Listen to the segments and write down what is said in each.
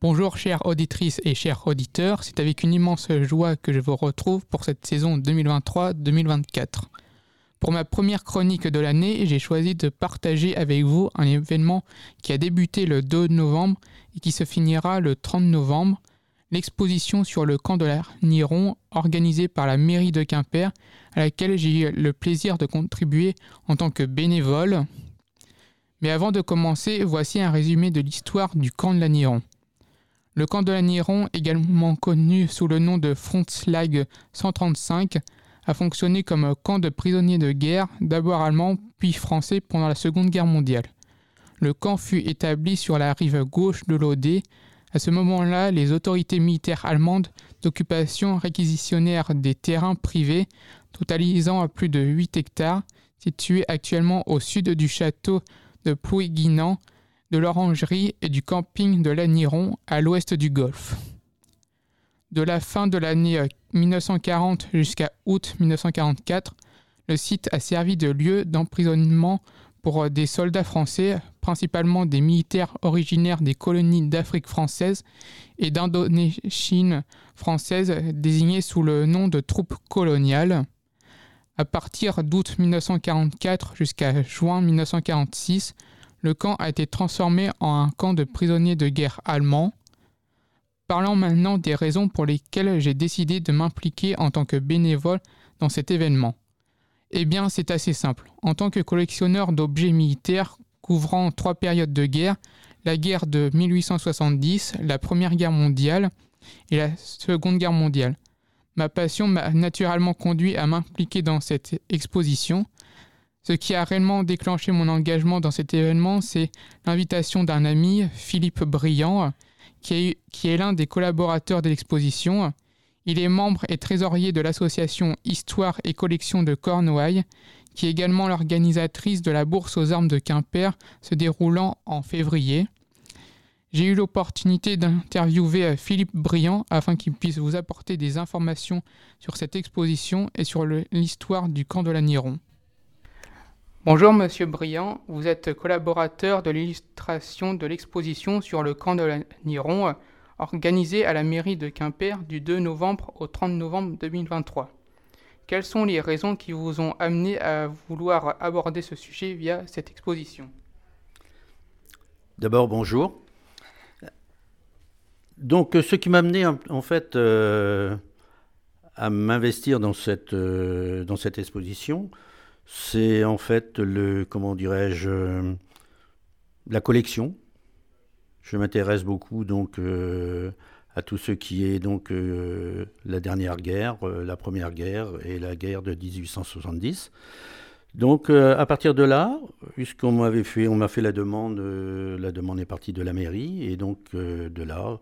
Bonjour chères auditrices et chers auditeurs, c'est avec une immense joie que je vous retrouve pour cette saison 2023-2024. Pour ma première chronique de l'année, j'ai choisi de partager avec vous un événement qui a débuté le 2 novembre et qui se finira le 30 novembre, l'exposition sur le camp de la Niron organisée par la mairie de Quimper à laquelle j'ai eu le plaisir de contribuer en tant que bénévole. Mais avant de commencer, voici un résumé de l'histoire du camp de la Niron. Le camp de la Niron, également connu sous le nom de Frontslag 135, a fonctionné comme camp de prisonniers de guerre, d'abord allemands puis français pendant la Seconde Guerre mondiale. Le camp fut établi sur la rive gauche de l'Odé. À ce moment-là, les autorités militaires allemandes d'occupation réquisitionnèrent des terrains privés, totalisant à plus de 8 hectares, situés actuellement au sud du château de Plouiguinan, de l'orangerie et du camping de l'Aniron à l'ouest du golfe. De la fin de l'année 1940 jusqu'à août 1944, le site a servi de lieu d'emprisonnement pour des soldats français, principalement des militaires originaires des colonies d'Afrique française et d'Indochine française désignés sous le nom de troupes coloniales. À partir d'août 1944 jusqu'à juin 1946, le camp a été transformé en un camp de prisonniers de guerre allemands. Parlons maintenant des raisons pour lesquelles j'ai décidé de m'impliquer en tant que bénévole dans cet événement. Eh bien, c'est assez simple. En tant que collectionneur d'objets militaires couvrant trois périodes de guerre, la guerre de 1870, la Première Guerre mondiale et la Seconde Guerre mondiale, ma passion m'a naturellement conduit à m'impliquer dans cette exposition. Ce qui a réellement déclenché mon engagement dans cet événement, c'est l'invitation d'un ami, Philippe Briand, qui est, l'un des collaborateurs de l'exposition. Il est membre et trésorier de l'association Histoire et Collection de Cornouailles, qui est également l'organisatrice de la bourse aux armes de Quimper, se déroulant en février. J'ai eu l'opportunité d'interviewer Philippe Briand afin qu'il puisse vous apporter des informations sur cette exposition et sur l'histoire du camp de la Niron. Bonjour Monsieur Briand, vous êtes collaborateur de l'illustration de l'exposition sur le camp de la Niron organisée à la mairie de Quimper du 2 novembre au 30 novembre 2023. Quelles sont les raisons qui vous ont amené à vouloir aborder ce sujet via cette exposition? D'abord, bonjour. Donc, ce qui m'a amené en, fait euh, à m'investir dans cette, euh, dans cette exposition, c'est en fait le, comment dirais-je, euh, la collection. Je m'intéresse beaucoup donc euh, à tout ce qui est donc euh, la dernière guerre, la première guerre et la guerre de 1870. Donc à partir de là, puisqu'on m'avait fait, on m'a fait la demande, la demande est partie de la mairie et donc de là,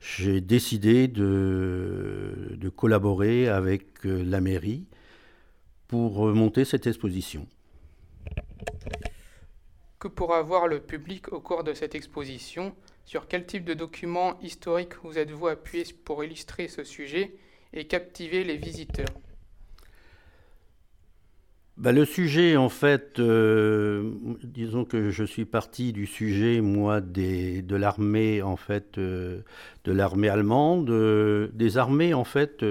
j'ai décidé de, de, collaborer avec la mairie pour monter cette exposition. Que pourra voir le public au cours de cette exposition? Sur quel type de documents historiques vous êtes-vous appuyé pour illustrer ce sujet et captiver les visiteurs? Bah, le sujet, en fait, euh, disons que je suis parti du sujet, moi, de l'armée, en fait, euh, de l'armée allemande, euh, des armées, en fait,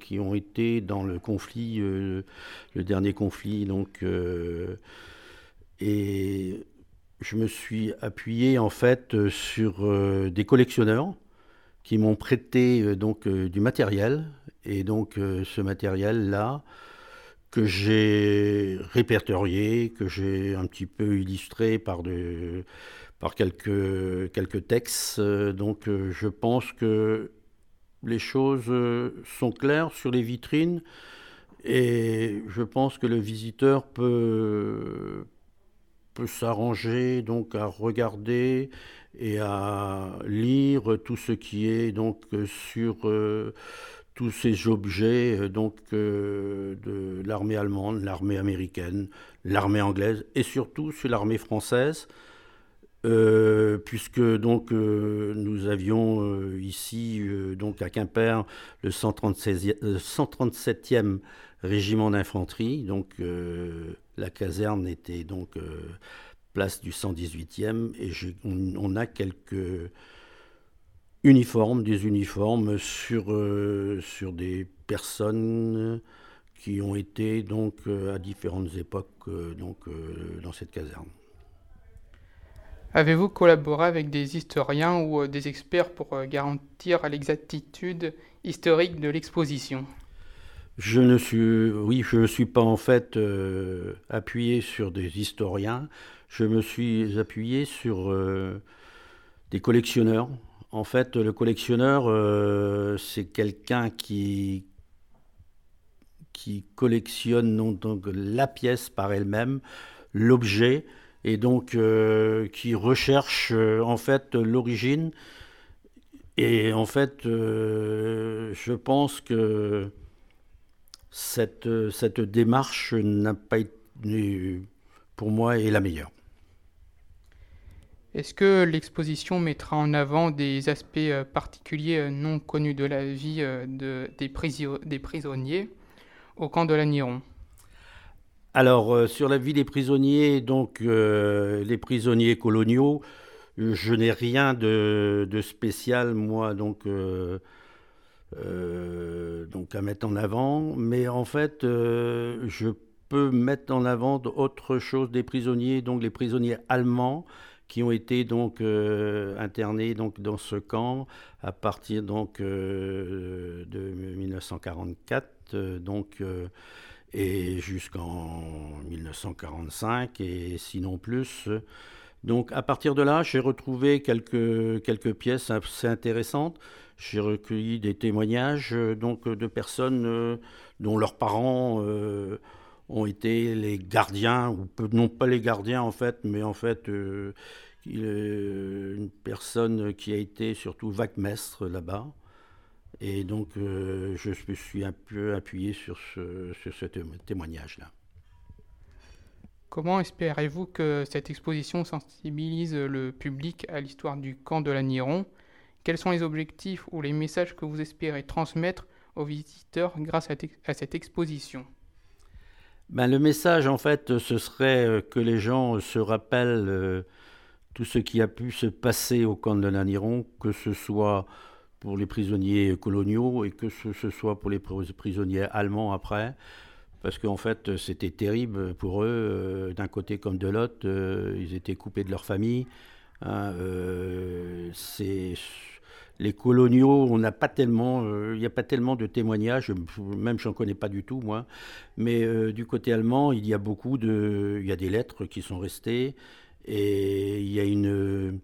qui ont été dans le conflit, le dernier conflit, donc, et je me suis appuyé, en fait, sur des collectionneurs qui m'ont prêté, donc, du matériel, et donc, ce matériel-là, que j'ai répertorié, que j'ai un petit peu illustré par, de, par quelques, quelques textes. Donc euh, je pense que les choses euh, sont claires sur les vitrines et je pense que le visiteur peut, peut s'arranger donc à regarder et à lire tout ce qui est donc sur euh, tous ces objets euh, donc euh, de l'armée allemande, l'armée américaine, l'armée anglaise et surtout sur l'armée française, euh, puisque donc nous avions ici donc à Quimper le 137e régiment d'infanterie, donc la caserne était donc place du 118e et on, on, a quelques uniformes, des uniformes sur, sur des personnes qui ont été donc à différentes époques donc, dans cette caserne. Avez-vous collaboré avec des historiens ou des experts pour garantir l'exactitude historique de l'exposition? Je ne suis, oui, je ne suis pas en fait euh, appuyé sur des historiens. Je me suis appuyé sur euh, des collectionneurs. En fait, le collectionneur, euh, c'est quelqu'un qui collectionne donc la pièce par elle-même, l'objet, et donc qui recherche en fait l'origine. Et en fait, je pense que cette, cette démarche n'a pas été, pour moi, est la meilleure. Est-ce que l'exposition mettra en avant des aspects euh, particuliers euh, non connus de la vie euh, de, des, prisonniers au camp de l'Aniron? Alors, sur la vie des prisonniers, donc les prisonniers coloniaux, je n'ai rien de, spécial, moi, donc donc à mettre en avant. Mais en fait, je peux mettre en avant autre chose des prisonniers, donc les prisonniers allemands qui ont été donc euh, internés donc dans ce camp à partir donc de 1944 donc et jusqu'en 1945 et sinon plus. Donc à partir de là, j'ai retrouvé quelques quelques pièces assez intéressantes. J'ai recueilli des témoignages euh, donc, de personnes euh, dont leurs parents euh, ont été les gardiens, ou non pas les gardiens en fait, mais en fait une personne qui a été surtout vaquemestre là-bas. Et donc je me suis un peu appuyé sur ce, sur ce témoignage-là. Comment espérez-vous que cette exposition sensibilise le public à l'histoire du camp de l'Aniron? Quels sont les objectifs ou les messages que vous espérez transmettre aux visiteurs grâce à, cette exposition? Ben, Le message, en fait, ce serait euh, que les gens se rappellent euh, tout ce qui a pu se passer au camp de l'Aniron, que ce soit pour les prisonniers coloniaux et que ce, soit pour les prisonniers allemands après. Parce qu'en fait, c'était terrible pour eux, euh, d'un côté comme de l'autre, ils étaient coupés de leur famille. Hein, c'est les coloniaux, on n'a pas tellement, euh, il n'y a pas tellement de témoignages, même j'en connais pas du tout moi, mais euh, du côté allemand, il y a beaucoup de, il y a des lettres qui sont restées et il y a une,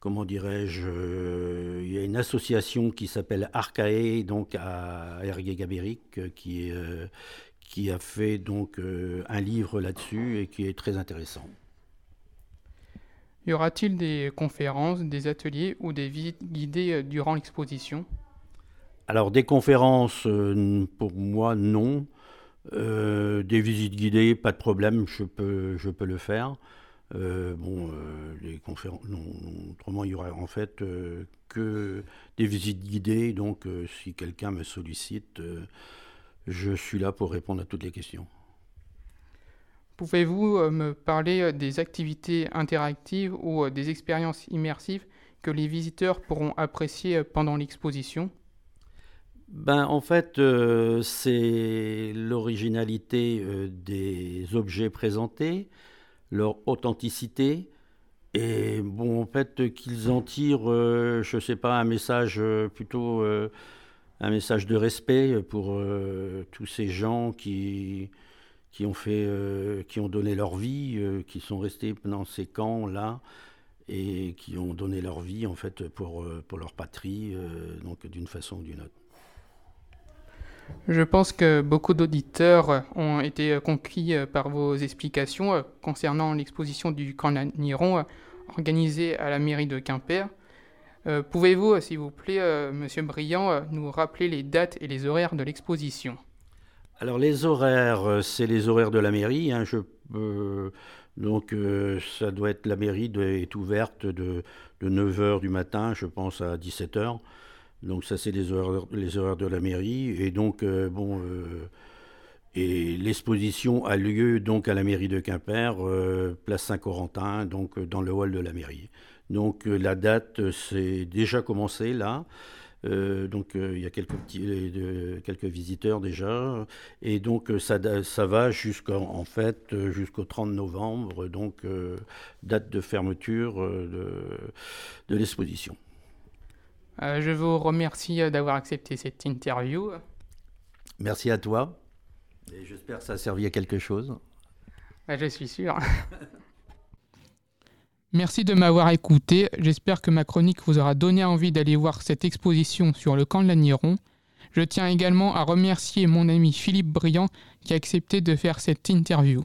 comment dirais-je, euh, il y a une association qui s'appelle Arcae, donc à Ergué-Gabéric, qui, qui a fait donc un livre là-dessus et qui est très intéressant. Y aura-t-il des conférences, des ateliers ou des visites guidées euh, durant l'exposition? Alors des conférences, euh, pour moi, non. Euh, des visites guidées, pas de problème, je peux, le faire. bon, conférences, non, autrement il y aura en fait que des visites guidées, donc si quelqu'un me sollicite, je suis là pour répondre à toutes les questions. Pouvez-vous euh, me parler euh, des activités interactives ou euh, des expériences immersives que les visiteurs pourront apprécier pendant l'exposition? Ben, en fait, c'est l'originalité des objets présentés, leur authenticité, et bon, en fait, qu'ils en tirent, je ne sais pas, un message plutôt, un message de respect pour tous ces gens qui, qui ont, fait, euh, qui ont donné leur vie, euh, qui sont restés dans ces camps-là et qui ont donné leur vie en fait pour, euh, pour leur patrie, donc d'une façon ou d'une autre. Je pense que beaucoup d'auditeurs ont été conquis par vos explications concernant l'exposition du camp Niron organisée à la mairie de Quimper. Pouvez-vous, s'il vous plaît, Monsieur Briand, nous rappeler les dates et les horaires de l'exposition? Alors les horaires, euh, c'est les horaires de la mairie. Hein, je, donc euh, ça doit être la mairie est ouverte de, 9h du matin, je pense, à 17h. Donc ça c'est les horaires, de la mairie. Et donc euh, bon, et l'exposition a lieu donc à la mairie de Quimper, place Saint-Corentin, donc dans le hall de la mairie. Donc la date, c'est déjà commencé là. Donc il y a quelques, petits, quelques visiteurs déjà. Et donc ça, ça va jusqu'en fait jusqu'au 30 novembre, donc date de fermeture de, de l'exposition. je vous remercie d'avoir accepté cette interview. Merci à toi. Et j'espère que ça a servi à quelque chose. je suis sûr. Merci de m'avoir écouté. J'espère que ma chronique vous aura donné envie d'aller voir cette exposition sur le camp de l'Aniron. Je tiens également à remercier mon ami Philippe Briand qui a accepté de faire cette interview.